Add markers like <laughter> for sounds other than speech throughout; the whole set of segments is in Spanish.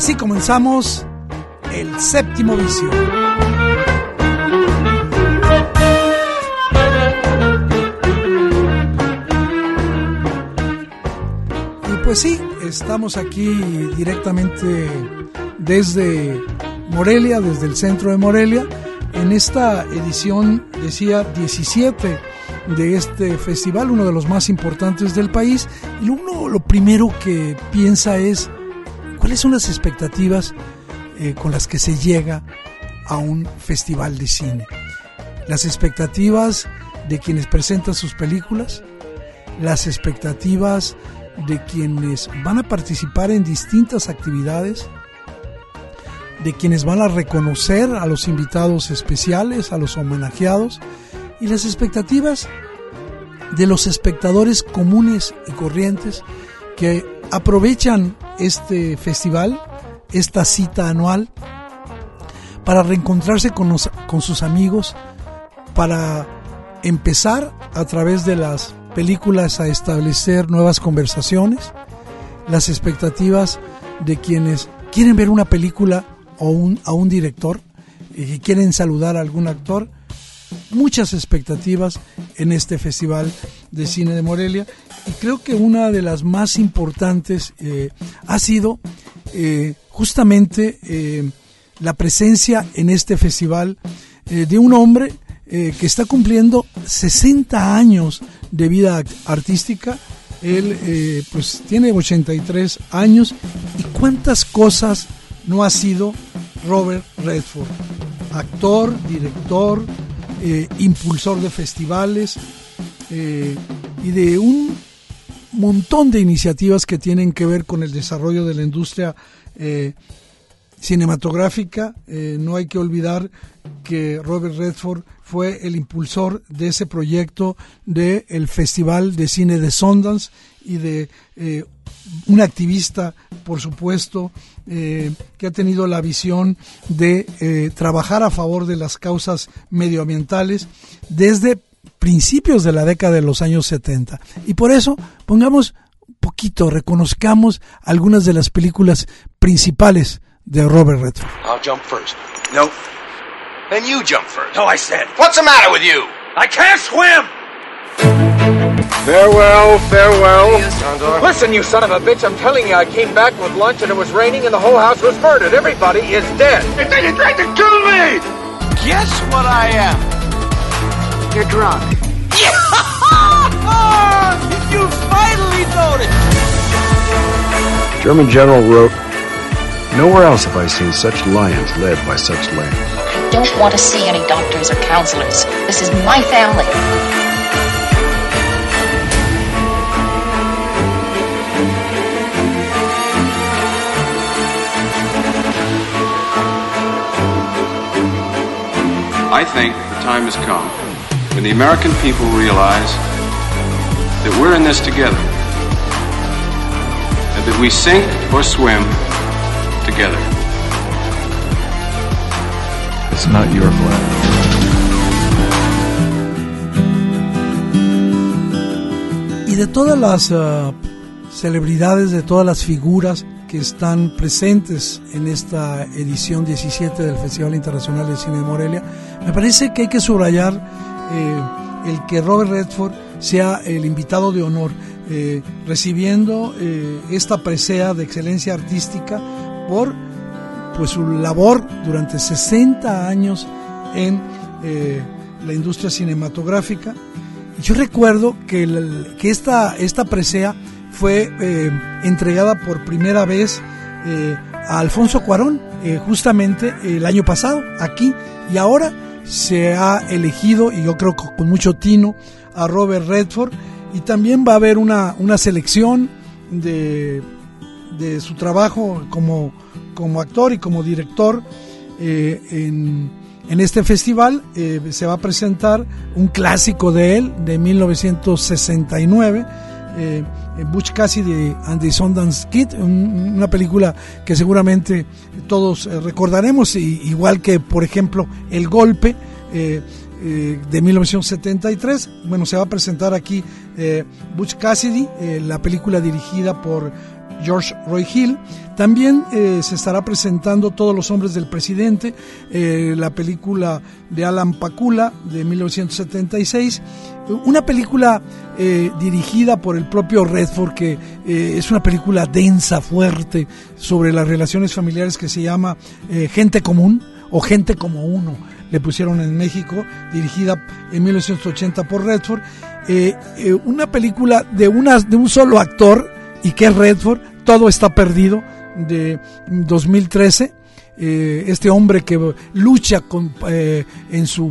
Así comenzamos el séptimo vicio. Y pues sí, estamos aquí directamente desde Morelia, desde el centro de Morelia, en esta edición, decía, 17 de este festival, uno de los más importantes del país. Y uno lo primero que piensa es, ¿Cuáles son las expectativas eh, con las que se llega a un festival de cine? Las expectativas de quienes presentan sus películas, las expectativas de quienes van a participar en distintas actividades, de quienes van a reconocer a los invitados especiales, a los homenajeados, y las expectativas de los espectadores comunes y corrientes que aprovechan este festival, esta cita anual, para reencontrarse con, sus amigos, para empezar a través de las películas a establecer nuevas conversaciones, las expectativas de quienes quieren ver una película o un, a un director y quieren saludar a algún actor, muchas expectativas en este Festival de Cine de Morelia y creo que una de las más importantes eh, ha sido eh, justamente eh, la presencia en este festival de un hombre que está cumpliendo 60 años de vida artística. Él pues tiene 83 años y cuántas cosas no ha sido Robert Redford. Actor, director, impulsor de festivales y de un montón de iniciativas que tienen que ver con el desarrollo de la industria eh, cinematográfica. Eh, no hay que olvidar que Robert Redford fue el impulsor de ese proyecto del el Festival de Cine de Sundance y de eh, un activista, por supuesto, que ha tenido la visión de trabajar a favor de las causas medioambientales desde principios de la década de los años 70. Y por eso pongamos un poquito, reconozcamos algunas de las películas principales de Robert Redford. I'll jump first. No. Then you jump first. No, I said. What's the matter with you? I can't swim! Farewell, farewell. Listen, you son of a bitch, I'm telling you, I came back with lunch and it was raining and the whole house was murdered. Everybody is dead. And then you tried to kill me! Guess what I am? You're drunk. <laughs> you finally noticed! German general wrote, Nowhere else have I seen such lions led by such lambs. I don't want to see any doctors or counselors. This is my family. I think the time has come when the American people realize that we're in this together and that we sink or swim together. It's not your flag. Y de todas las uh, celebridades, de todas las figuras que están presentes en esta edición 17 del Festival Internacional de Cine de Morelia, me parece que hay que subrayar eh, el que Robert Redford sea el invitado de honor. eh, recibiendo eh, esta presea de excelencia artística por pues su labor durante 60 años en la industria cinematográfica. Yo recuerdo que, que esta, esta presea fue entregada por primera vez a Alfonso Cuarón, justamente el año pasado, aquí, y ahora se ha elegido, y yo creo que con mucho tino, a Robert Redford y también va a haber una, una selección de, de, su trabajo como, como actor y como director eh, en, en, este festival. Eh, se va a presentar un clásico de él de 1969. Eh, Butch Cassidy and the Sundance Kid, una película que seguramente todos recordaremos, igual que por ejemplo El Golpe, eh, de 1973. Bueno, se va a presentar aquí eh, Butch Cassidy, eh, la película dirigida por George Roy Hill. También se estará presentando Todos los hombres del presidente, la película de Alan Pakula de 1976. Una película dirigida por el propio Redford, que es una película densa, fuerte, sobre las relaciones familiares que se llama Gente Común o Gente como Uno le pusieron en México, dirigida en 1980 por Redford. Eh, eh, una película de, una, de un solo actor y que es Redford, Todo está perdido, de 2013. Eh, este hombre que lucha con, en su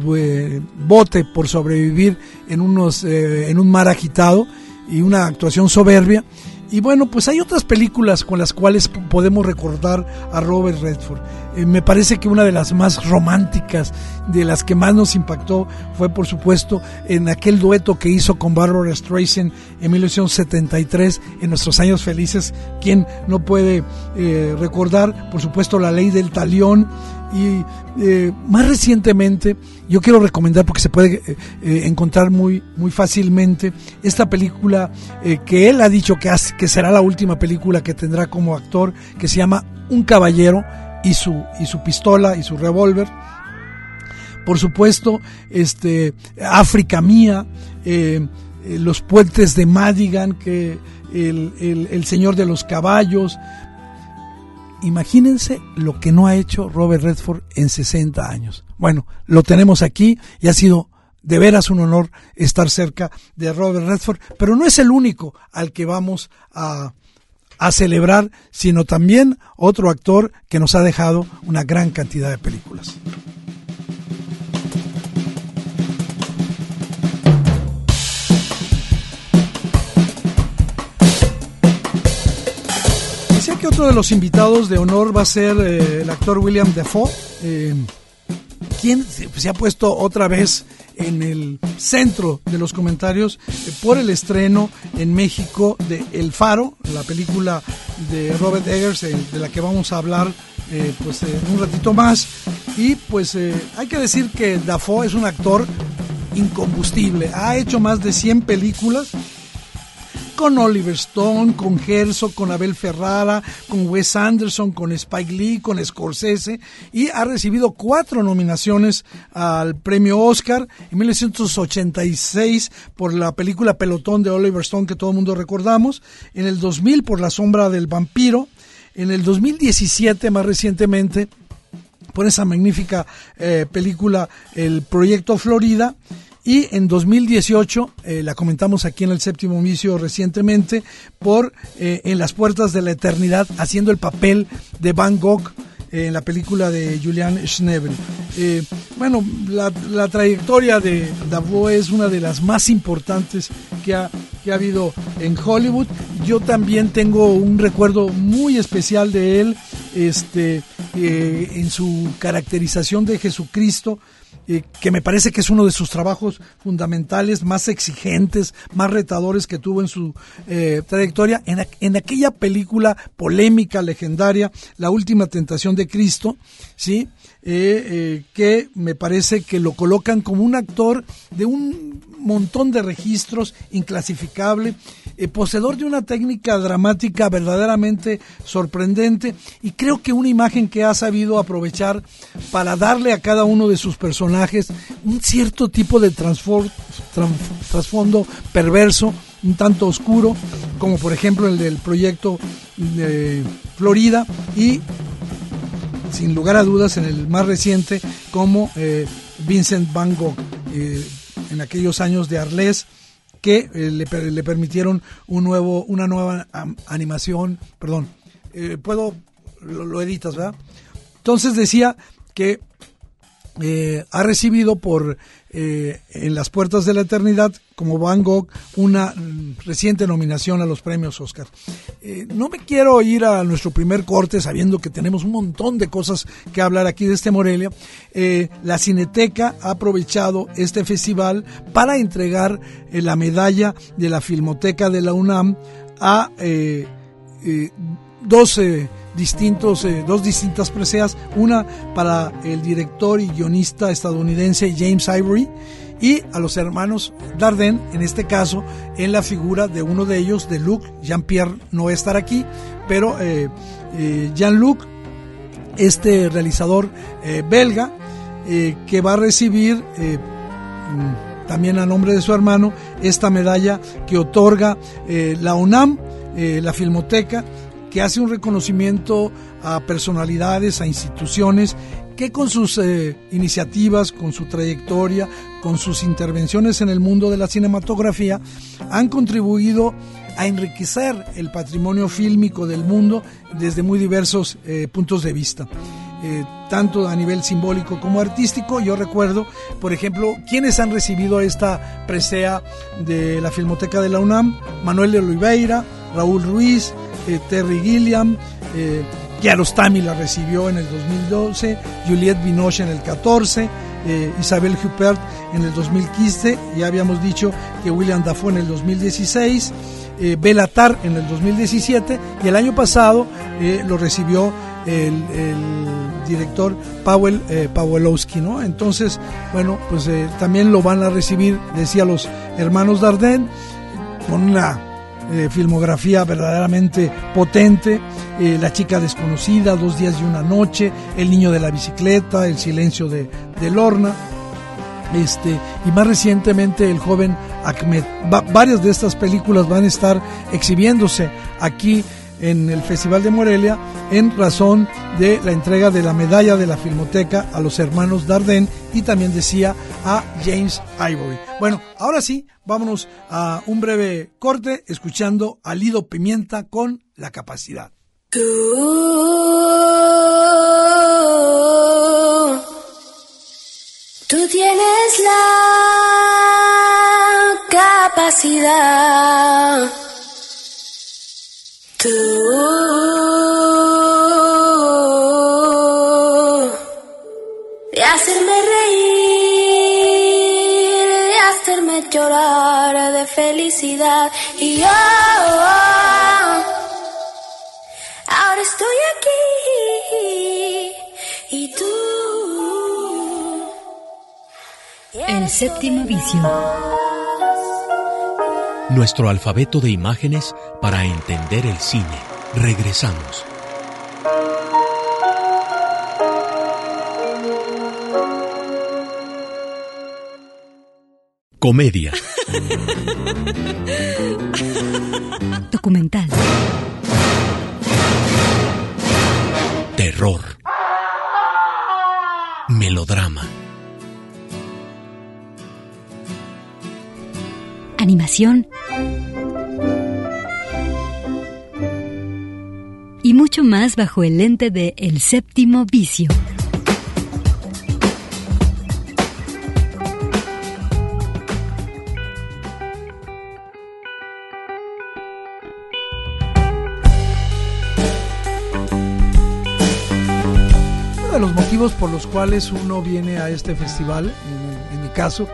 bote por sobrevivir en, unos, en un mar agitado y una actuación soberbia. Y bueno, pues hay otras películas con las cuales podemos recordar a Robert Redford. Eh, me parece que una de las más románticas, de las que más nos impactó, fue por supuesto en aquel dueto que hizo con Barbara Streisand en 1973, en nuestros años felices. ¿Quién no puede eh, recordar, por supuesto, La Ley del Talión? Y eh, más recientemente, yo quiero recomendar porque se puede eh, encontrar muy, muy fácilmente esta película eh, que él ha dicho que, que será la última película que tendrá como actor, que se llama Un caballero y su, y su pistola y su revólver. Por supuesto, este, África Mía, Los Puentes de Madigan, que el, el Señor de los Caballos, Imagínense lo que no ha hecho Robert Redford en 60 años. Bueno, lo tenemos aquí y ha sido de veras un honor estar cerca de Robert Redford, pero no es el único al que vamos a, a celebrar, sino también otro actor que nos ha dejado una gran cantidad de películas. Otro de los invitados de honor va a ser eh, el actor William Defoe, eh, quien se ha puesto otra vez en el centro de los comentarios eh, por el estreno en México de El Faro, la película de Robert Eggers, de la que vamos a hablar pues en un ratito más. Y pues hay que decir que Dafoe es un actor incombustible, ha hecho más de 100 películas con Oliver Stone, con Herzog, con Abel Ferrara, con Wes Anderson, con Spike Lee, con Scorsese y ha recibido cuatro nominaciones al premio Oscar en 1986 por la película Pelotón de Oliver Stone que todo el mundo recordamos, en el 2000 por La sombra del vampiro, en el 2017 más recientemente por esa magnífica eh, película El Proyecto Florida y en 2018, eh, la comentamos aquí en el séptimo vicio recientemente, por eh, En las puertas de la eternidad, haciendo el papel de Van Gogh eh, en la película de Julian Schnebel. bueno, la, trayectoria de Davoe es una de las más importantes que ha, que ha habido en Hollywood. Yo también tengo un recuerdo muy especial de él este, en su caracterización de Jesucristo que me parece que es uno de sus trabajos fundamentales, más exigentes, más retadores que tuvo en su eh, trayectoria, en, en, aquella película polémica, legendaria, La Última Tentación de Cristo, ¿sí? Eh, eh, que me parece que lo colocan como un actor de un montón de registros, inclasificable, eh, poseedor de una técnica dramática verdaderamente sorprendente y creo que una imagen que ha sabido aprovechar para darle a cada uno de sus personajes un cierto tipo de trasfondo perverso, un tanto oscuro, como por ejemplo el del proyecto de Florida y sin lugar a dudas en el más reciente como eh, Vincent Van Gogh eh, en aquellos años de Arles que eh, le, permitieron un nuevo una nueva animación perdón puedo lo, lo, editas verdad entonces decía que ha recibido por eh, en las puertas de la eternidad como Van Gogh una mm, reciente nominación a los premios Oscar. Eh, no me quiero ir a nuestro primer corte sabiendo que tenemos un montón de cosas que hablar aquí de este Morelia. Eh, la Cineteca ha aprovechado este festival para entregar la medalla de la Filmoteca de la UNAM a 12 distintos, eh, dos distintas preseas, una para el director y guionista estadounidense James Ivory y a los hermanos Dardenne, en este caso en la figura de uno de ellos, de Luc, Jean-Pierre no va a estar aquí, pero eh, eh, Jean-Luc, este realizador belga, que va a recibir mm, también a nombre de su hermano esta medalla que otorga la UNAM, la Filmoteca, que hace un reconocimiento a personalidades, a instituciones que con sus eh, iniciativas, con su trayectoria, con sus intervenciones en el mundo de la cinematografía, han contribuido a enriquecer el patrimonio fílmico del mundo desde muy diversos eh, puntos de vista. Eh, tanto a nivel simbólico como artístico. Yo recuerdo, por ejemplo, quienes han recibido esta presea de la Filmoteca de la UNAM, Manuel de Oliveira, Raúl Ruiz, eh, Terry Gilliam, eh, Kiarostami la recibió en el 2012, Juliette Binoche en el 14, eh, Isabel Huppert en el 2015, ya habíamos dicho que William Dafoe en el 2016, eh, Belatar en el 2017 y el año pasado lo recibió el, director Powell Pawelowski, ¿no? Entonces, bueno, pues también lo van a recibir, decía los hermanos Dardenne, con una eh, filmografía verdaderamente potente, eh, La chica desconocida, Dos días y una noche, El niño de la bicicleta, El silencio de, de Lorna, este, y más recientemente El joven Ahmed. varias de estas películas van a estar exhibiéndose aquí en el Festival de Morelia en razón de la entrega de la medalla de la Filmoteca a los hermanos Dardenne y también decía a James Ivory. Bueno, ahora sí, vámonos a un breve corte escuchando a Lido Pimienta con La Capacidad. Tú, tú tienes la capacidad De hacerme reír, de hacerme llorar de felicidad y yo ahora estoy aquí y tú. El séptimo vicio nuestro alfabeto de imágenes para entender el cine. Regresamos. Comedia. <laughs> Documental. Terror. Melodrama. animación mucho más bajo el lente de El séptimo vicio. Uno de los motivos por los cuales uno viene a este festival, en mi caso,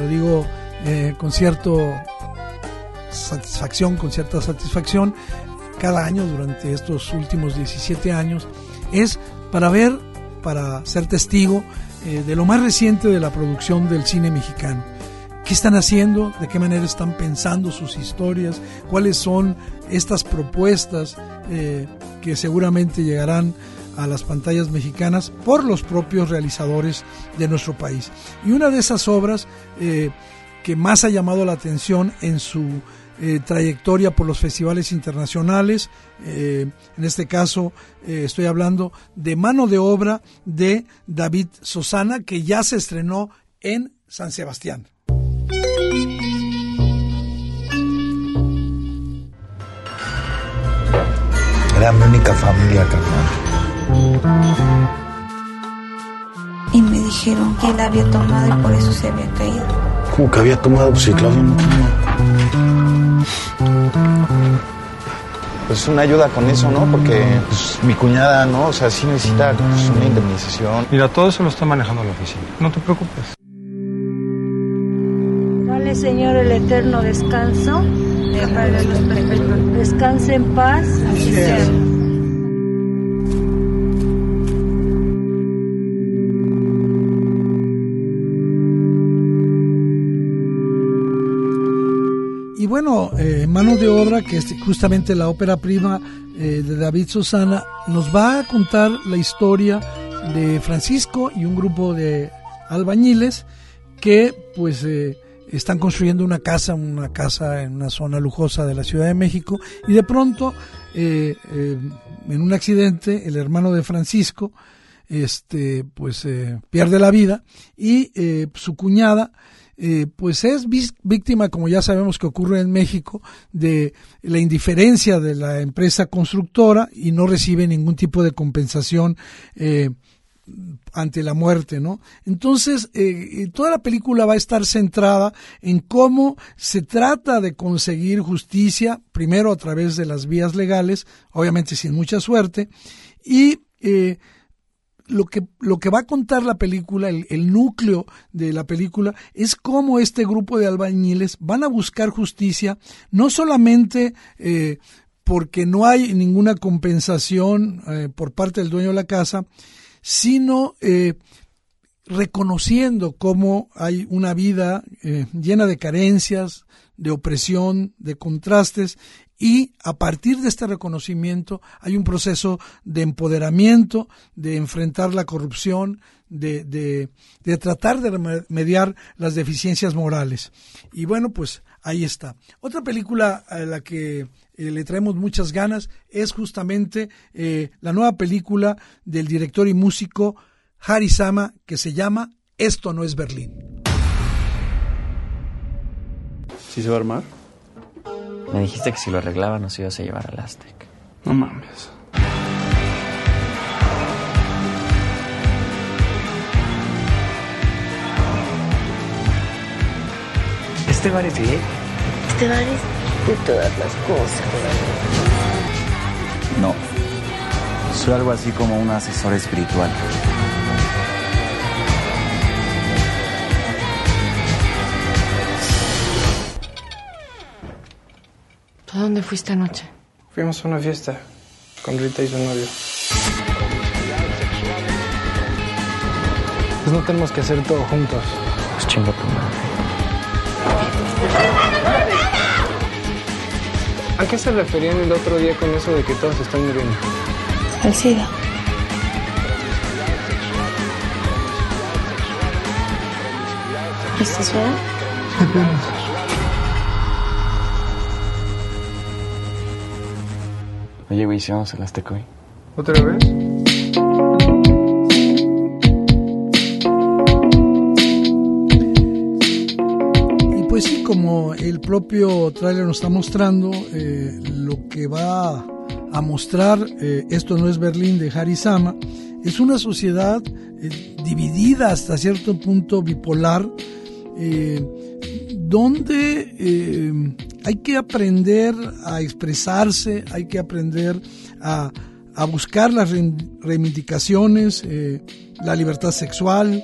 lo digo eh, con cierta satisfacción, con cierta satisfacción, cada año durante estos últimos 17 años, es para ver, para ser testigo eh, de lo más reciente de la producción del cine mexicano. qué están haciendo, de qué manera están pensando sus historias, cuáles son estas propuestas eh, que seguramente llegarán a las pantallas mexicanas por los propios realizadores de nuestro país. Y una de esas obras eh, que más ha llamado la atención en su eh, trayectoria por los festivales internacionales. en este caso estoy hablando de Mano de Obra de David Sosana, que ya se estrenó en San Sebastián. Era mi única familia, carnal. Y me dijeron que él había tomado y por eso se había caído. ¿Cómo que había tomado? Pues sí, no Pues una ayuda con eso, ¿no? Porque pues, mi cuñada, ¿no? O sea, sí necesita pues, una indemnización. Mira, todo eso lo está manejando la oficina. No te preocupes. Dale, Señor, el eterno descanso. Descanse en paz. Así sea. Bueno, eh, Mano de Obra, que es justamente la ópera prima eh, de David Susana, nos va a contar la historia de Francisco y un grupo de albañiles que pues eh, están construyendo una casa, una casa en una zona lujosa de la Ciudad de México y de pronto eh, en un accidente el hermano de Francisco este pues pierde la vida y su cuñada eh, pues es víctima, como ya sabemos que ocurre en México, de la indiferencia de la empresa constructora y no recibe ningún tipo de compensación eh, ante la muerte, ¿no? Entonces, eh, toda la película va a estar centrada en cómo se trata de conseguir justicia, primero a través de las vías legales, obviamente sin mucha suerte, y lo que, lo que va a contar la película, el, núcleo de la película, es cómo este grupo de albañiles van a buscar justicia, no solamente eh, porque no hay ninguna compensación eh, por parte del dueño de la casa, sino eh, reconociendo cómo hay una vida llena de carencias, de opresión, de contrastes, y a partir de este reconocimiento hay un proceso de empoderamiento, de enfrentar la corrupción, de, de, tratar de remediar las deficiencias morales. Y bueno, pues ahí está. Otra película a la que eh, le traemos muchas ganas es justamente eh, la nueva película del director y músico Harry Sama que se llama Esto no es Berlín. ¿Sí se va a armar? Me dijiste que si lo arreglaba nos ibas a llevar al Aztec. No mames. Este bar es gay. Este bar es de todas las cosas. No. Soy algo así como un asesor espiritual. ¿A dónde fuiste anoche? Fuimos a una fiesta con Rita y su novio. Pues no tenemos que hacer todo juntos. Pues chinga tu madre. ¿A qué se referían el otro día con eso de que todos están muriendo? Al SIDA. ¿Estás bien? Oye, güey, si vamos al Azteca hoy. ¿Otra vez? Y pues sí, como el propio tráiler nos está mostrando, eh, lo que va a mostrar eh, Esto no es Berlín de Harry Sama, es una sociedad eh, dividida hasta cierto punto bipolar, donde hay que aprender a expresarse, hay que aprender a, buscar las reivindicaciones, eh, la libertad sexual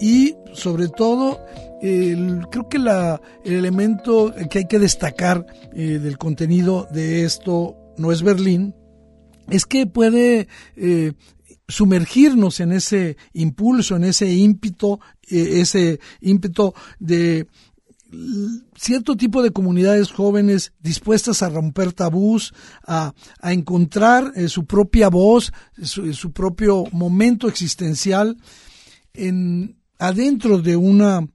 y sobre todo creo que la, el elemento que hay que destacar eh, del contenido de esto no es Berlín, es que puede eh, sumergirnos en ese impulso, en ese ímpetu, ese ímpetu de cierto tipo de comunidades jóvenes dispuestas a romper tabús, a, encontrar eh, su propia voz, su, propio momento existencial en, adentro de una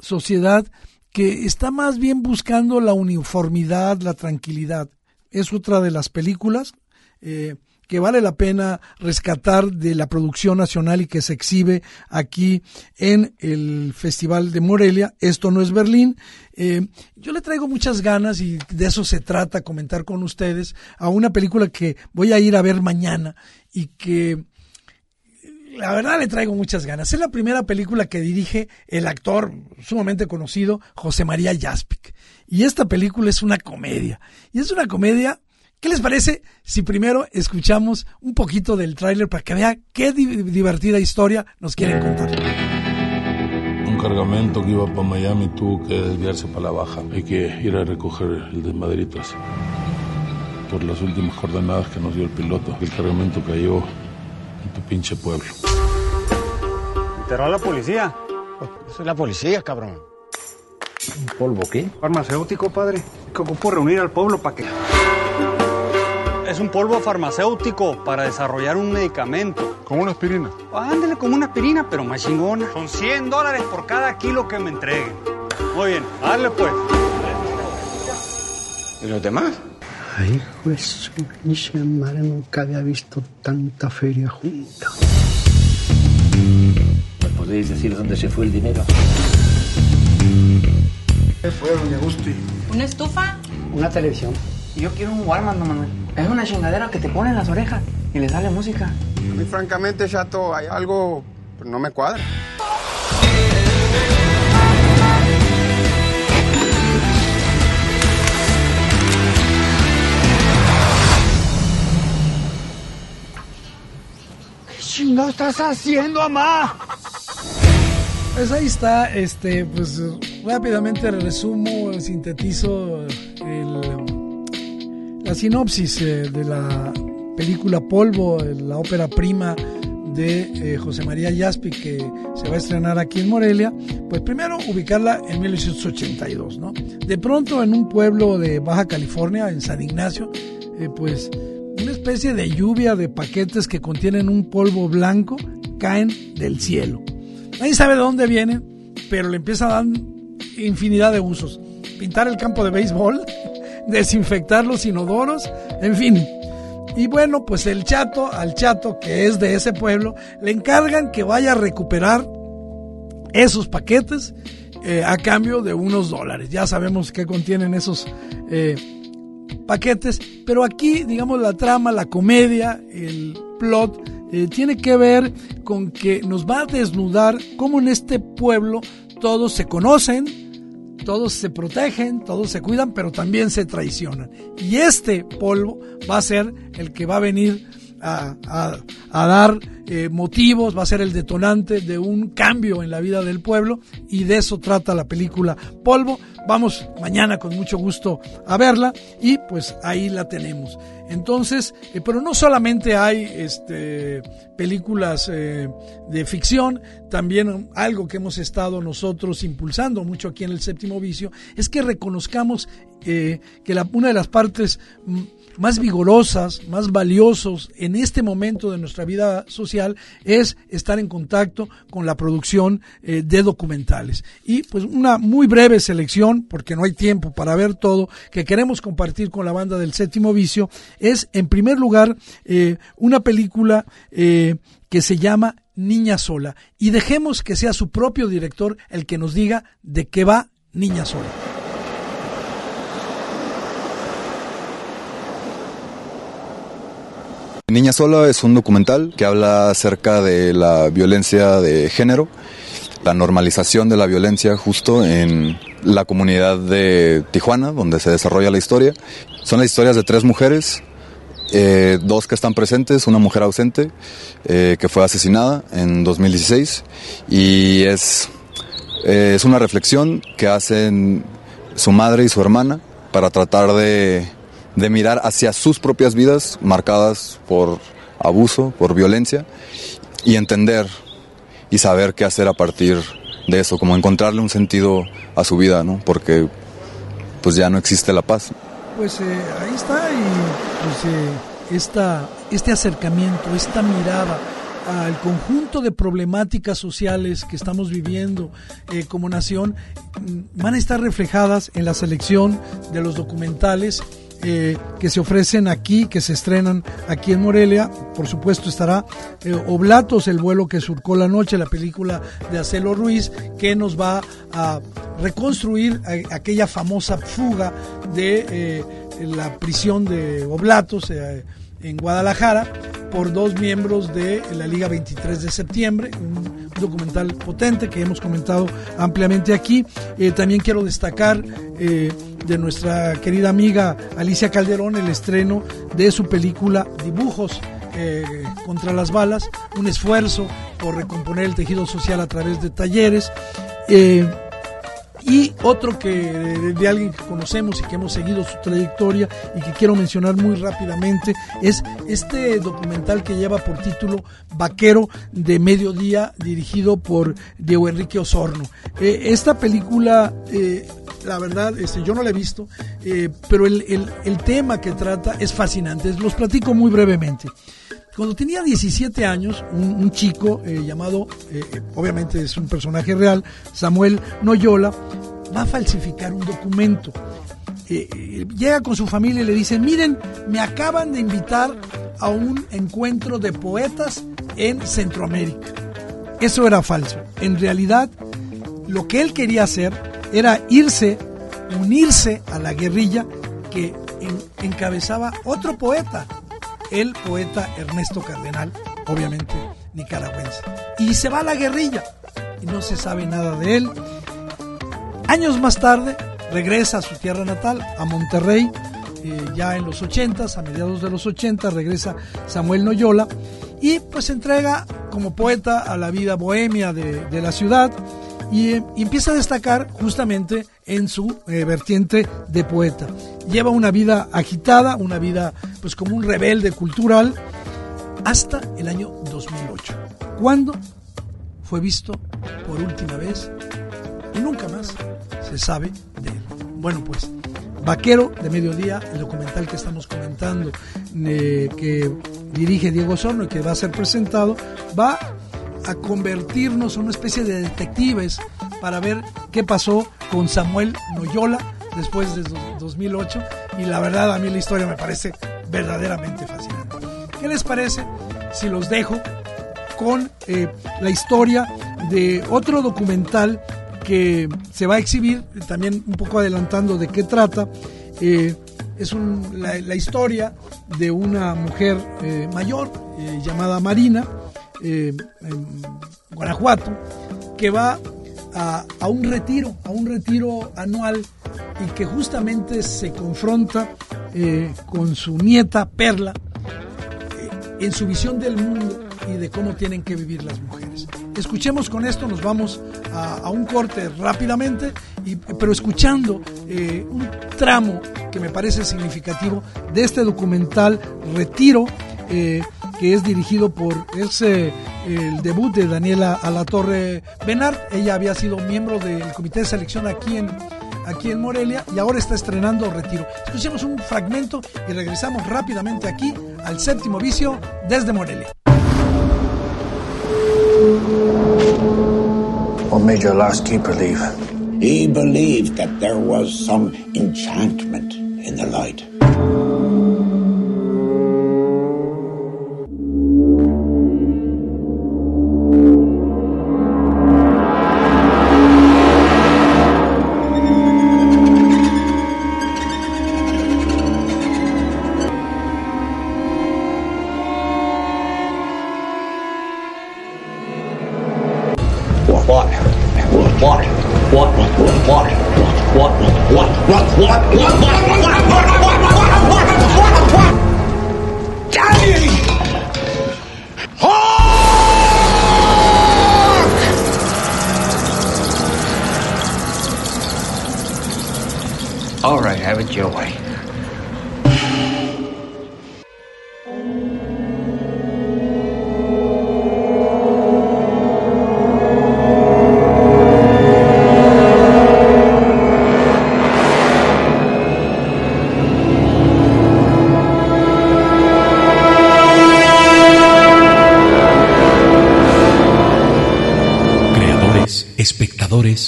sociedad que está más bien buscando la uniformidad, la tranquilidad. Es otra de las películas eh, que vale la pena rescatar de la producción nacional y que se exhibe aquí en el Festival de Morelia. Esto no es Berlín. Eh, yo le traigo muchas ganas y de eso se trata, comentar con ustedes, a una película que voy a ir a ver mañana y que la verdad le traigo muchas ganas. Es la primera película que dirige el actor sumamente conocido José María Jaspic. Y esta película es una comedia. Y es una comedia ¿Qué les parece si primero escuchamos un poquito del tráiler para que vea qué divertida historia nos quieren contar? Un cargamento que iba para Miami tuvo que desviarse para la baja. Hay que ir a recoger el de Maderitas. Por las últimas coordenadas que nos dio el piloto, el cargamento cayó en tu pinche pueblo. ¿Enterró a la policía? Soy la policía, cabrón. ¿Un polvo qué? Farmacéutico, padre. Que ocupo reunir al pueblo para que es un polvo farmacéutico para desarrollar un medicamento. ¿Como una aspirina? Ándale, como una aspirina, pero más chingona. Son 100 dólares por cada kilo que me entreguen. Muy bien, dale pues. ¿Y los demás? Ay, juez, mi madre nunca había visto tanta feria junta. ¿Me podéis decir dónde se fue el dinero? ¿Qué fue, doña Gusti? ¿Una estufa? Una televisión. Yo quiero un Walmart, no Manuel. Es una chingadera que te pone en las orejas y le sale música. A mí, francamente, Chato, hay algo que no me cuadra. ¿Qué chingado estás haciendo, mamá? Pues ahí está, este, pues rápidamente resumo, sintetizo el la sinopsis eh, de la película Polvo, eh, la ópera prima de eh, José María Yaspi que se va a estrenar aquí en Morelia, pues primero ubicarla en 1882, ¿no? De pronto en un pueblo de Baja California, en San Ignacio, pues una especie de lluvia de paquetes que contienen un polvo blanco caen del cielo. Nadie sabe de dónde vienen, pero le empieza a dar infinidad de usos. Pintar el campo de béisbol, desinfectar los inodoros, en fin. Y bueno, pues el chato, al chato que es de ese pueblo, le encargan que vaya a recuperar esos paquetes eh, a cambio de unos dólares. Ya sabemos qué contienen esos eh, paquetes, pero aquí, digamos, la trama, la comedia, el plot, eh, tiene que ver con que nos va a desnudar cómo en este pueblo todos se conocen, todos se protegen, todos se cuidan, pero también se traicionan. Y este polvo va a ser el que va a venir a, dar eh, motivos, va a ser el detonante de un cambio en la vida del pueblo y de eso trata la película Polvo. Vamos mañana con mucho gusto a verla y pues ahí la tenemos. Entonces, eh, pero no solamente hay este, películas eh, de ficción, también algo que hemos estado nosotros impulsando mucho aquí en el séptimo vicio es que reconozcamos que la, una de las partes mm, más vigorosas, más valiosos en este momento de nuestra vida social es estar en contacto con la producción eh, de documentales. Y pues una muy breve selección, porque no hay tiempo para ver todo, que queremos compartir con la banda del séptimo vicio, es en primer lugar eh, una película eh, que se llama Niña Sola. Y dejemos que sea su propio director el que nos diga de qué va Niña Sola. Niña Sola es un documental que habla acerca de la violencia de género, la normalización de la violencia justo en la comunidad de Tijuana, donde se desarrolla la historia. Son las historias de tres mujeres, eh, dos que están presentes, una mujer ausente eh, que fue asesinada en 2016 y es, eh, es una reflexión que hacen su madre y su hermana para tratar de de mirar hacia sus propias vidas marcadas por abuso, por violencia, y entender y saber qué hacer a partir de eso, como encontrarle un sentido a su vida, ¿no? Porque pues ya no existe la paz. Pues eh, ahí está y pues eh, esta, este acercamiento, esta mirada al conjunto de problemáticas sociales que estamos viviendo eh, como nación mm, van a estar reflejadas en la selección de los documentales eh, que se ofrecen aquí, que se estrenan aquí en Morelia. Por supuesto estará eh, Oblatos, el vuelo que surcó la noche, la película de Acelo Ruiz, que nos va a reconstruir aquella famosa fuga de la prisión de Oblatos en Guadalajara por dos miembros de la Liga 23 de septiembre, documental potente que hemos comentado ampliamente aquí. Eh, también quiero destacar eh, de nuestra querida amiga Alicia Calderón el estreno de su película Dibujos. Eh, contra las balas, un esfuerzo por recomponer el tejido social a través de talleres. Y otro que de, alguien que conocemos y que hemos seguido su trayectoria y que quiero mencionar muy rápidamente es este documental que lleva por título Vaquero de Mediodía, dirigido por Diego Enrique Osorno. Eh, esta película, eh, la verdad, este, yo no la he visto, eh, pero el, el tema que trata es fascinante. Los platico muy brevemente. Cuando tenía 17 años, un, chico eh, llamado, eh, obviamente es un personaje real, Samuel Noyola, va a falsificar un documento. Eh, llega con su familia y le dice, miren, me acaban de invitar a un encuentro de poetas en Centroamérica. Eso era falso. En realidad, lo que él quería hacer era irse, unirse a la guerrilla que encabezaba otro poeta, el poeta Ernesto Cardenal, obviamente nicaragüense. Y se va a la guerrilla y no se sabe nada de él. Años más tarde regresa a su tierra natal, a Monterrey, eh, ya en los 80, a mediados de los 80, regresa Samuel Noyola y pues se entrega como poeta a la vida bohemia de la ciudad y, empieza a destacar justamente en su eh, vertiente de poeta. Lleva una vida agitada, una vida pues como un rebelde cultural, hasta el año 2008, cuando fue visto por última vez y nunca más se sabe de él. Bueno, pues Vaquero de Mediodía, el documental que estamos comentando, eh, que dirige Diego Sorno y que va a ser presentado, va a convertirnos en una especie de detectives para ver qué pasó con Samuel Noyola después de 2008 y la verdad a mí la historia me parece verdaderamente fascinante. ¿Qué les parece si los dejo con eh, la historia de otro documental que se va a exhibir, también un poco adelantando de qué trata? Eh, es la, historia de una mujer eh, mayor llamada Marina, en Guanajuato, que va a, un retiro, a un retiro anual y que justamente se confronta eh, con su nieta Perla eh, en su visión del mundo y de cómo tienen que vivir las mujeres. Escuchemos con esto, nos vamos a, un corte rápidamente, pero escuchando eh, un tramo que me parece significativo de este documental Retiro que es dirigido por ese el debut de Daniela Alatorre Benard. Ella había sido miembro del comité de selección aquí en aquí en Morelia y ahora está estrenando Retiro. Escuchemos un fragmento y regresamos rápidamente aquí al séptimo vicio desde Morelia. What made your last keeper leave? He believed that there was some enchantment in the light.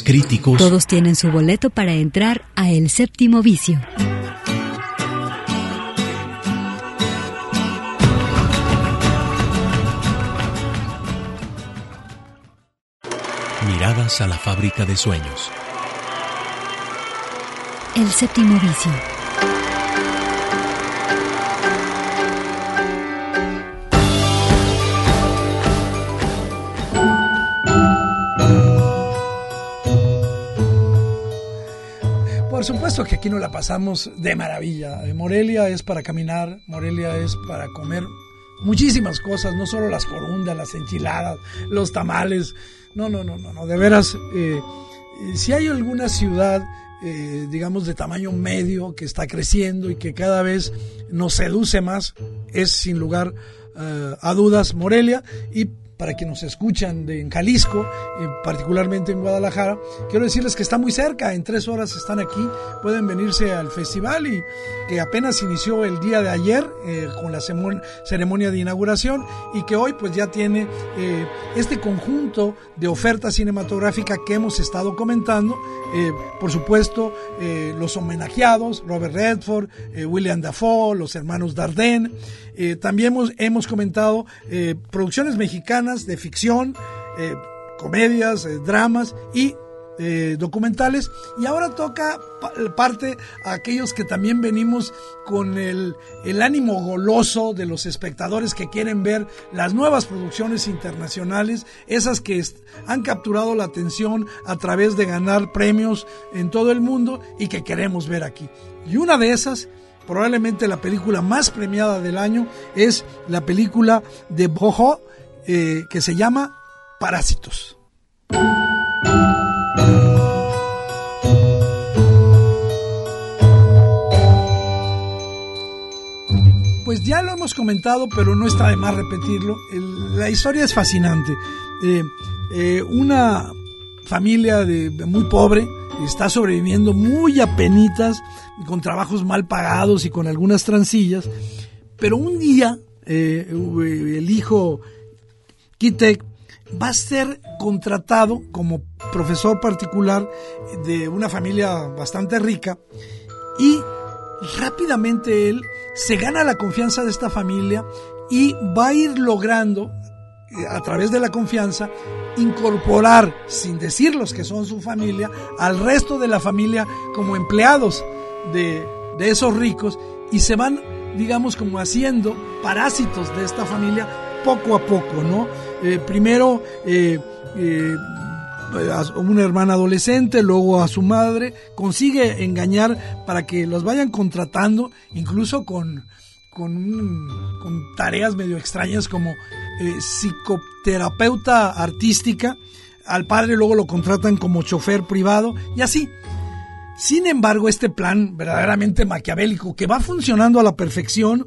Críticos. Todos tienen su boleto para entrar a El Séptimo Vicio. Miradas a la fábrica de sueños. El Séptimo Vicio. Supuesto que aquí no la pasamos de maravilla. Morelia es para caminar, Morelia es para comer muchísimas cosas, no solo las corundas, las enchiladas, los tamales. No, no, no, no, no. De veras, eh, si hay alguna ciudad, eh, digamos, de tamaño medio que está creciendo y que cada vez nos seduce más, es sin lugar eh, a dudas Morelia. Y para quienes nos escuchan de, en Jalisco, eh, particularmente en Guadalajara, quiero decirles que está muy cerca, en tres horas están aquí, pueden venirse al festival y que apenas inició el día de ayer eh, con la ceremonia de inauguración y que hoy pues ya tiene eh, este conjunto de oferta cinematográfica que hemos estado comentando, por supuesto los homenajeados, Robert Redford, William Dafoe, los hermanos Dardenne, también hemos, hemos comentado producciones mexicanas de ficción, comedias, dramas y eh, documentales y ahora toca parte a aquellos que también venimos con el, el, ánimo goloso de los espectadores que quieren ver las nuevas producciones internacionales, esas que han capturado la atención a través de ganar premios en todo el mundo y que queremos ver aquí. Y una de esas probablemente la película más premiada del año es la película de Bojo eh, que se llama Parásitos. Pues ya lo hemos comentado, pero no está de más repetirlo. la historia es fascinante. Eh, eh, una familia de, muy pobre está sobreviviendo muy apenitas, con trabajos mal pagados y con algunas trancillas. Pero un día el hijo Kitek va a ser contratado como profesor particular de una familia bastante rica y rápidamente él se gana la confianza de esta familia y va a ir logrando eh, a través de la confianza incorporar, sin decirlos que son su familia, al resto de la familia como empleados de, de esos ricos y se van, digamos, como haciendo parásitos de esta familia poco a poco, ¿no? Eh, primero eh, eh, a una hermana adolescente, luego a su madre, consigue engañar para que los vayan contratando, incluso con, con, con tareas medio extrañas como psicoterapeuta artística, al padre luego lo contratan como chofer privado y así. Sin embargo, este plan verdaderamente maquiavélico que va funcionando a la perfección,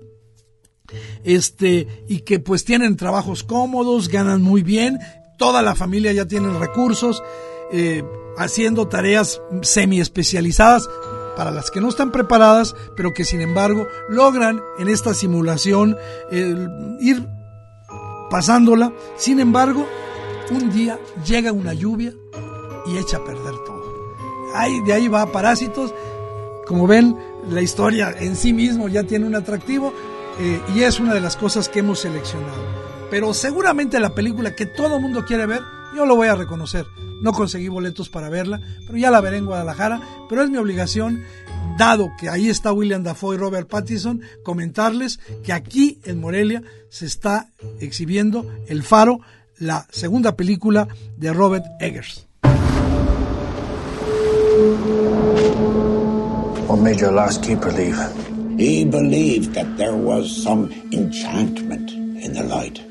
este, y que pues tienen trabajos cómodos, ganan muy bien, toda la familia ya tiene recursos, eh, haciendo tareas semi especializadas para las que no están preparadas, pero que sin embargo logran en esta simulación ir pasándola. Sin embargo, un día llega una lluvia y echa a perder todo. Ahí, de ahí va Parásitos. Como ven, la historia en sí mismo ya tiene un atractivo, eh, y es una de las cosas que hemos seleccionado. Pero seguramente la película que todo el mundo quiere ver, yo lo voy a reconocer. No conseguí boletos para verla, pero ya la veré en Guadalajara. Pero es mi obligación, dado que ahí está William Dafoe y Robert Pattinson, comentarles que aquí en Morelia se está exhibiendo El Faro, la segunda película de Robert Eggers. What made your last keeper leave? He believed that there was some enchantment in the light.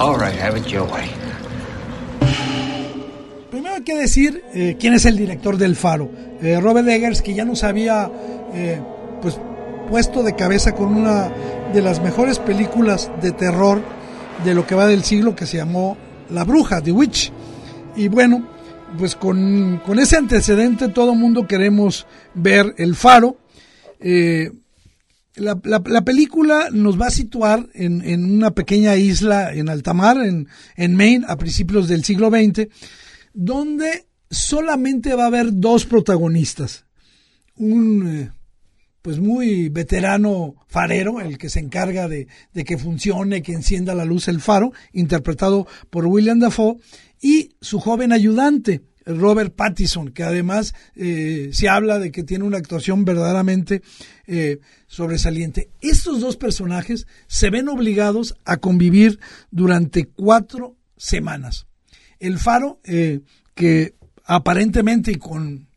All right, have it your way. Primero hay que decir quién es el director del Faro. Robert Eggers, que ya nos había pues, puesto de cabeza con una de las mejores películas de terror de lo que va del siglo, que se llamó La Bruja, The Witch. Y bueno, pues con, con ese antecedente todo mundo queremos ver El Faro. La, la, la, película nos va a situar en, en, una pequeña isla en alta mar, en, en Maine, a principios del siglo XX, donde solamente va a haber dos protagonistas. Un eh, pues muy veterano farero, el que se encarga de, de, que funcione, que encienda la luz el faro, interpretado por William Dafoe, y su joven ayudante, Robert Pattinson, que además eh, se habla de que tiene una actuación verdaderamente eh, sobresaliente. Estos dos personajes se ven obligados a convivir durante cuatro semanas. El Faro, eh, que aparentemente y con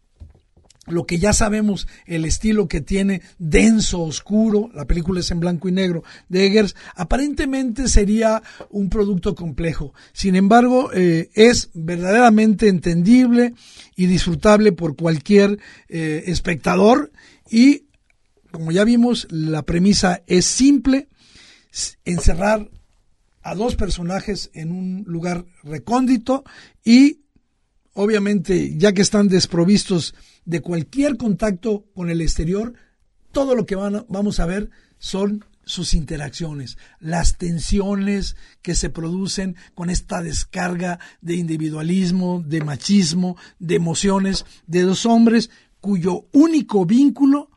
lo que ya sabemos, el estilo que tiene denso, oscuro, la película es en blanco y negro de Eggers, aparentemente sería un producto complejo. Sin embargo, eh, es verdaderamente entendible y disfrutable por cualquier eh, espectador y, como ya vimos, la premisa es simple, encerrar a dos personajes en un lugar recóndito y obviamente ya que están desprovistos de cualquier contacto con el exterior, todo lo que van vamos a ver son sus interacciones, las tensiones que se producen con esta descarga de individualismo, de machismo, de emociones de dos hombres cuyo único vínculo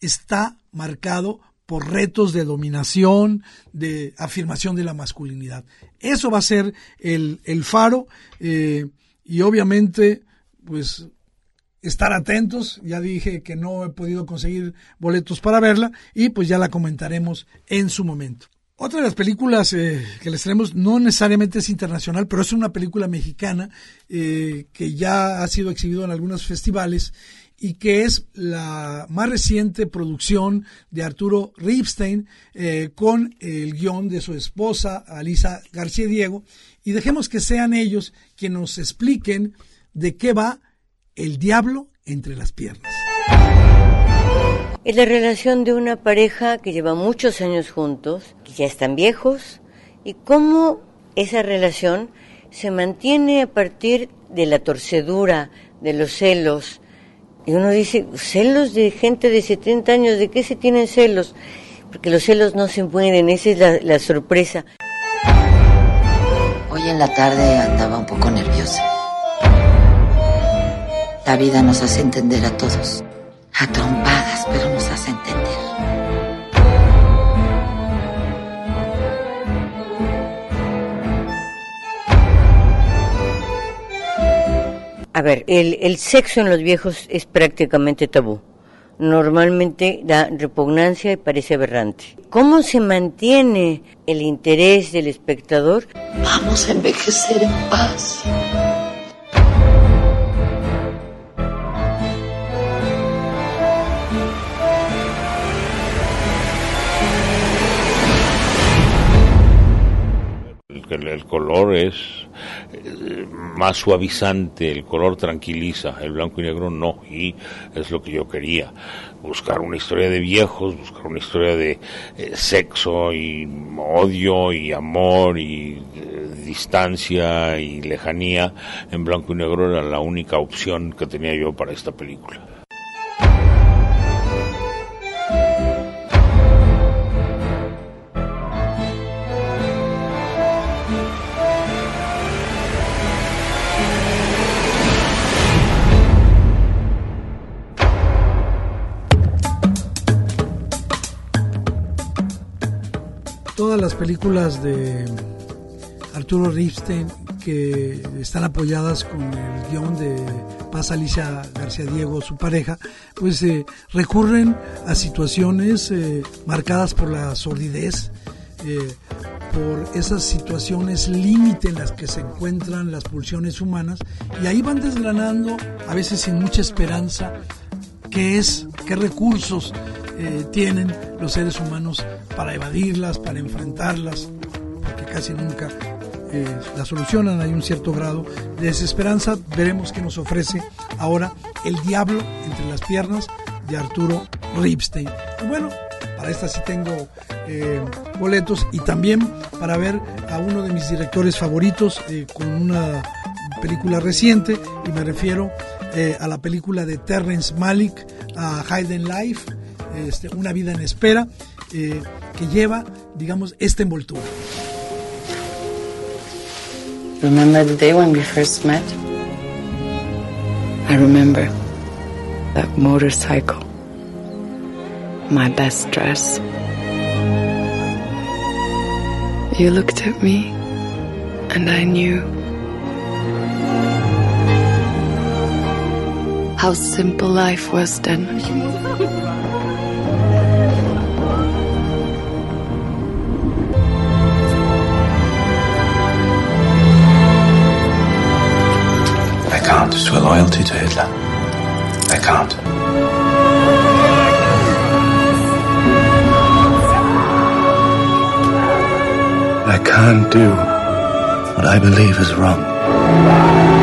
está marcado por retos de dominación, de afirmación de la masculinidad. Eso va a ser el, el faro eh, y obviamente pues estar atentos. Ya dije que no he podido conseguir boletos para verla y pues ya la comentaremos en su momento. Otra de las películas eh, que les tenemos no necesariamente es internacional, pero es una película mexicana eh, que ya ha sido exhibido en algunos festivales y que es la más reciente producción de Arturo Ripstein eh, con el guion de su esposa, Alisa García Diego, y dejemos que sean ellos quienes nos expliquen de qué va el diablo entre las piernas. Es la relación de una pareja que lleva muchos años juntos, que ya están viejos, y cómo esa relación se mantiene a partir de la torcedura, de los celos. Y uno dice, celos de gente de 70 años, ¿de qué se tienen celos? Porque los celos no se pueden, esa es la, la sorpresa. Hoy en la tarde andaba un poco nerviosa. La vida nos hace entender a todos. A trompadas, A ver, el, el sexo en los viejos es prácticamente tabú normalmente da repugnancia y parece aberrante. ¿Cómo se mantiene el interés del espectador? Vamos a envejecer en paz. el, color es más suavizante, el color tranquiliza, el blanco y negro no, y es lo que yo quería, buscar una historia de viejos, buscar una historia de eh, sexo y odio y amor y eh, distancia y lejanía, en blanco y negro era la única opción que tenía yo para esta película. Todas las películas de Arturo Ripstein que están apoyadas con el guion de Paz Alicia García Diego, su pareja, pues eh, recurren a situaciones eh, marcadas por la sordidez, eh, por esas situaciones límite en las que se encuentran las pulsiones humanas, y ahí van desgranando, a veces sin mucha esperanza, qué es, qué recursos tienen los seres humanos para evadirlas, para enfrentarlas, porque casi nunca eh, la solucionan, hay un cierto grado de desesperanza. Veremos qué nos ofrece ahora El Diablo entre las piernas de Arturo Ripstein. Y bueno, para esta sí tengo eh, boletos y también para ver a uno de mis directores favoritos eh, con una película reciente y me refiero eh, a la película de Terrence Malick, a Hidden Life, este, Una vida en espera, que lleva, digamos, esta envoltura. Remember the day when we first met? I remember that motorcycle, my best dress. You looked at me, and I knew how simple life was then. Can't swear loyalty to Hitler. I can't. I can't do what I believe is wrong.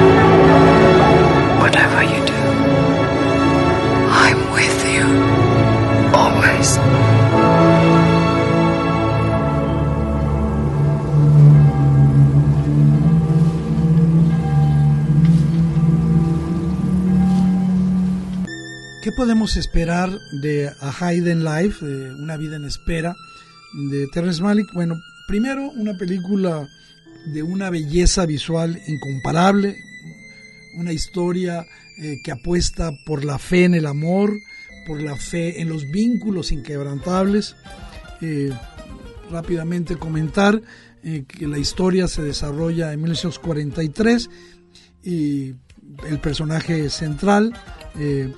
¿Qué podemos esperar de A Hidden Life, de Una vida en espera, de Terrence Malick? Bueno, primero una película de una belleza visual incomparable, una historia eh, que apuesta por la fe en el amor, por la fe en los vínculos inquebrantables. Eh, rápidamente comentar eh, que la historia se desarrolla en 1943 y el personaje central, eh,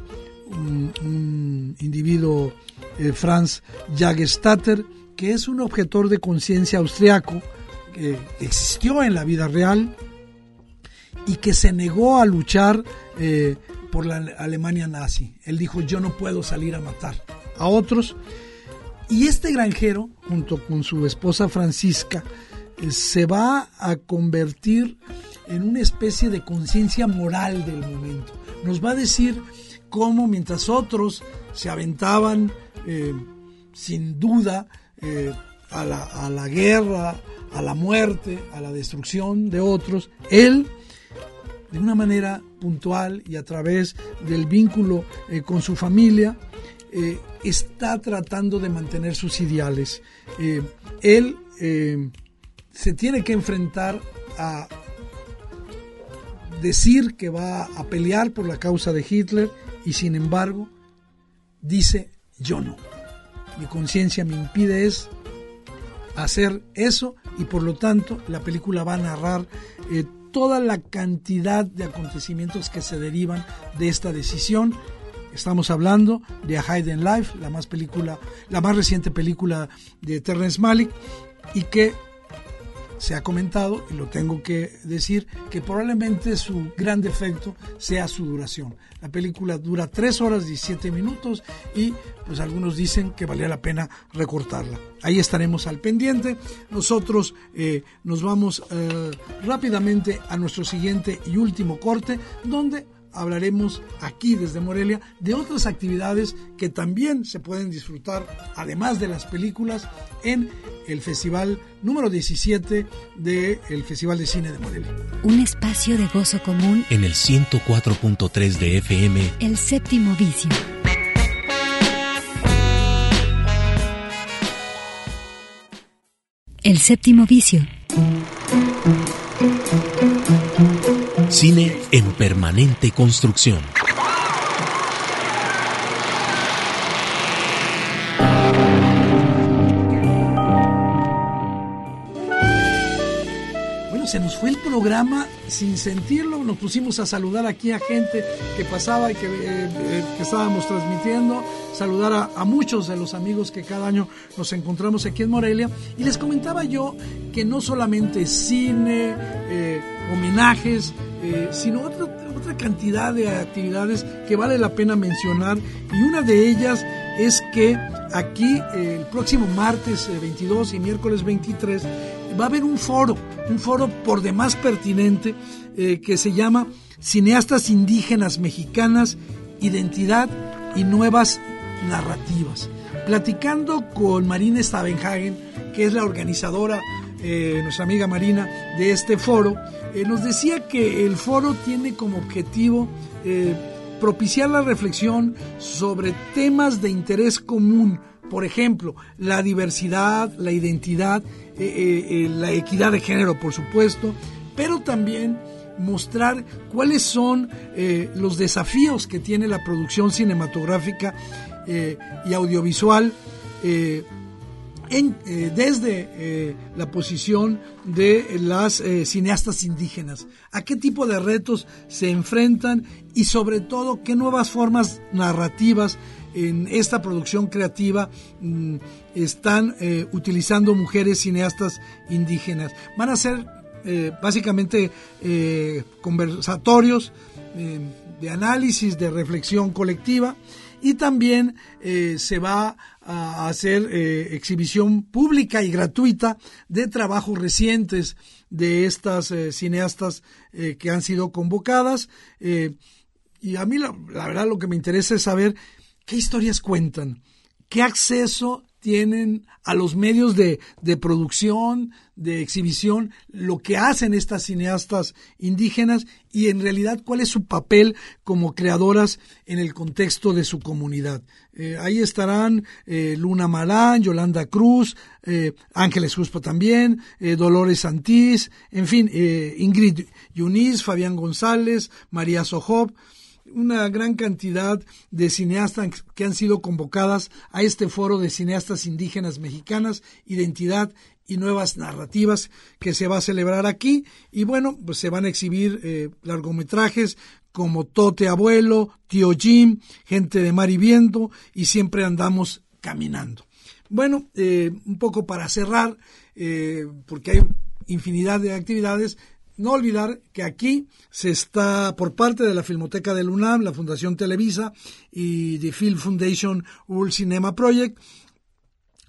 un, individuo, eh, Franz Jagestatter, que es un objetor de conciencia austriaco que existió en la vida real y que se negó a luchar eh, por la Alemania nazi. Él dijo, yo no puedo salir a matar a otros. Y este granjero, junto con su esposa Francisca, eh, se va a convertir en una especie de conciencia moral del momento. Nos va a decir cómo mientras otros se aventaban eh, sin duda eh, a, la, a, la, guerra, a la muerte, a la destrucción de otros, él de una manera puntual y a través del vínculo eh, con su familia, está tratando de mantener sus ideales. Él se tiene que enfrentar a decir que va a pelear por la causa de Hitler y sin embargo dice yo no. Mi conciencia me impide es hacer eso y por lo tanto la película va a narrar eh, toda la cantidad de acontecimientos que se derivan de esta decisión. Estamos hablando de A Hidden Life, la más película, la más reciente película de Terrence Malick y que se ha comentado, y lo tengo que decir, que probablemente su gran defecto sea su duración. La película dura 3 horas 17 minutos y pues algunos dicen que valía la pena recortarla. Ahí estaremos al pendiente. Nosotros eh, nos vamos eh, rápidamente a nuestro siguiente y último corte, donde hablaremos aquí desde Morelia de otras actividades que también se pueden disfrutar, además de las películas, en el festival número 17 del Festival de Cine de Morelia. Un espacio de gozo común en el 104.3 de FM, el séptimo vicio. El séptimo vicio. Cine en permanente construcción. Nos fue el programa sin sentirlo. Nos pusimos a saludar aquí a gente que pasaba y que, eh, eh, estábamos transmitiendo. Saludar a, muchos de los amigos que cada año nos encontramos aquí en Morelia. Y les comentaba yo que no solamente cine, eh, homenajes, sino otra, otra cantidad de actividades que vale la pena mencionar y una de ellas es que aquí el próximo martes 22 y miércoles 23 va a haber un foro, un foro por demás pertinente eh, que se llama Cineastas Indígenas Mexicanas, Identidad y Nuevas Narrativas. Platicando con Marina Stavenhagen, que es la organizadora, eh, nuestra amiga Marina, de este foro, eh, nos decía que el foro tiene como objetivo propiciar la reflexión sobre temas de interés común, por ejemplo, la diversidad, la identidad, la equidad de género, por supuesto, pero también mostrar cuáles son eh, los desafíos que tiene la producción cinematográfica eh, y audiovisual eh, desde la posición de las cineastas indígenas. ¿A qué tipo de retos se enfrentan y sobre todo qué nuevas formas narrativas en esta producción creativa mm, están utilizando mujeres cineastas indígenas? Van a ser eh, básicamente eh, conversatorios eh, de análisis, de reflexión colectiva y también se va a hacer exhibición pública y gratuita de trabajos recientes de estas cineastas que han sido convocadas. y a mí la verdad lo que me interesa es saber qué historias cuentan, qué acceso tienen a los medios de, producción, de exhibición, lo que hacen estas cineastas indígenas y en realidad cuál es su papel como creadoras en el contexto de su comunidad. Eh, ahí estarán eh, Luna Marán, Yolanda Cruz, eh, Ángeles Juspo también, Dolores Santís, en fin, Ingrid Yunis, Fabián González, María Sojob una gran cantidad de cineastas que han sido convocadas a este foro de cineastas indígenas mexicanas, identidad y nuevas narrativas que se va a celebrar aquí. Y bueno, pues se van a exhibir eh, largometrajes como Tote Abuelo, Tío Jim, Gente de Mar y Viento y Siempre Andamos Caminando. Bueno, eh, un poco para cerrar, eh, porque hay infinidad de actividades, no olvidar que aquí se está, por parte de la Filmoteca del UNAM, la Fundación Televisa y The Film Foundation World Cinema Project,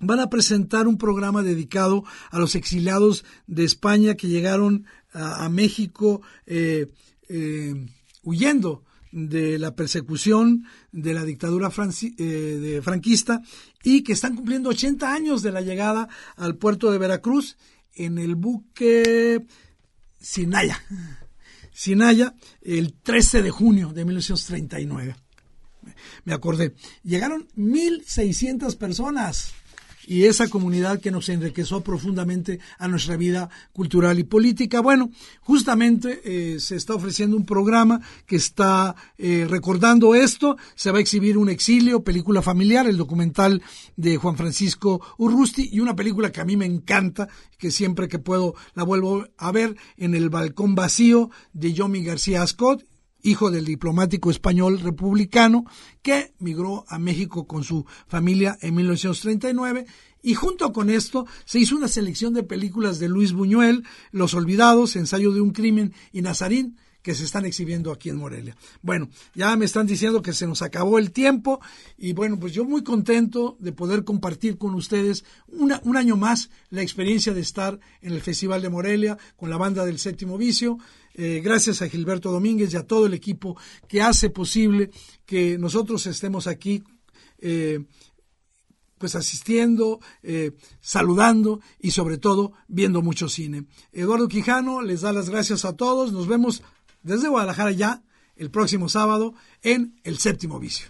van a presentar un programa dedicado a los exiliados de España que llegaron a, México eh, eh, huyendo de la persecución de la dictadura eh, franquista y que están cumpliendo 80 años de la llegada al puerto de Veracruz en el buque Sinaya. Sinaya, el 13 de junio de 1939. Me acordé. Llegaron 1.600 personas y esa comunidad que nos enriqueció profundamente a nuestra vida cultural y política. Bueno, justamente eh, se está ofreciendo un programa que está eh, recordando esto. Se va a exhibir un exilio, película familiar, el documental de Juan Francisco Urrusti y una película que a mí me encanta, que siempre que puedo la vuelvo a ver, en el balcón vacío de Yomi García Ascot hijo del diplomático español republicano que migró a México con su familia en 1939 y junto con esto se hizo una selección de películas de Luis Buñuel, Los Olvidados, Ensayo de un Crimen y Nazarín, que se están exhibiendo aquí en Morelia. Bueno, ya me están diciendo que se nos acabó el tiempo y bueno, pues yo muy contento de poder compartir con ustedes un año más la experiencia de estar en el Festival de Morelia con la banda del Séptimo Vicio. Eh, gracias a Gilberto Domínguez y a todo el equipo que hace posible que nosotros estemos aquí. Eh, pues asistiendo, eh, saludando y sobre todo viendo mucho cine. Eduardo Quijano les da las gracias a todos. Nos vemos desde Guadalajara ya el próximo sábado en El Séptimo Vicio.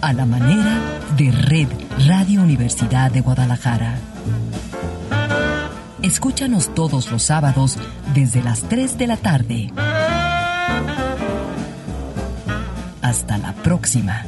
A la manera de Red Radio Universidad de Guadalajara. Escúchanos todos los sábados desde las 3 de la tarde. Hasta la próxima.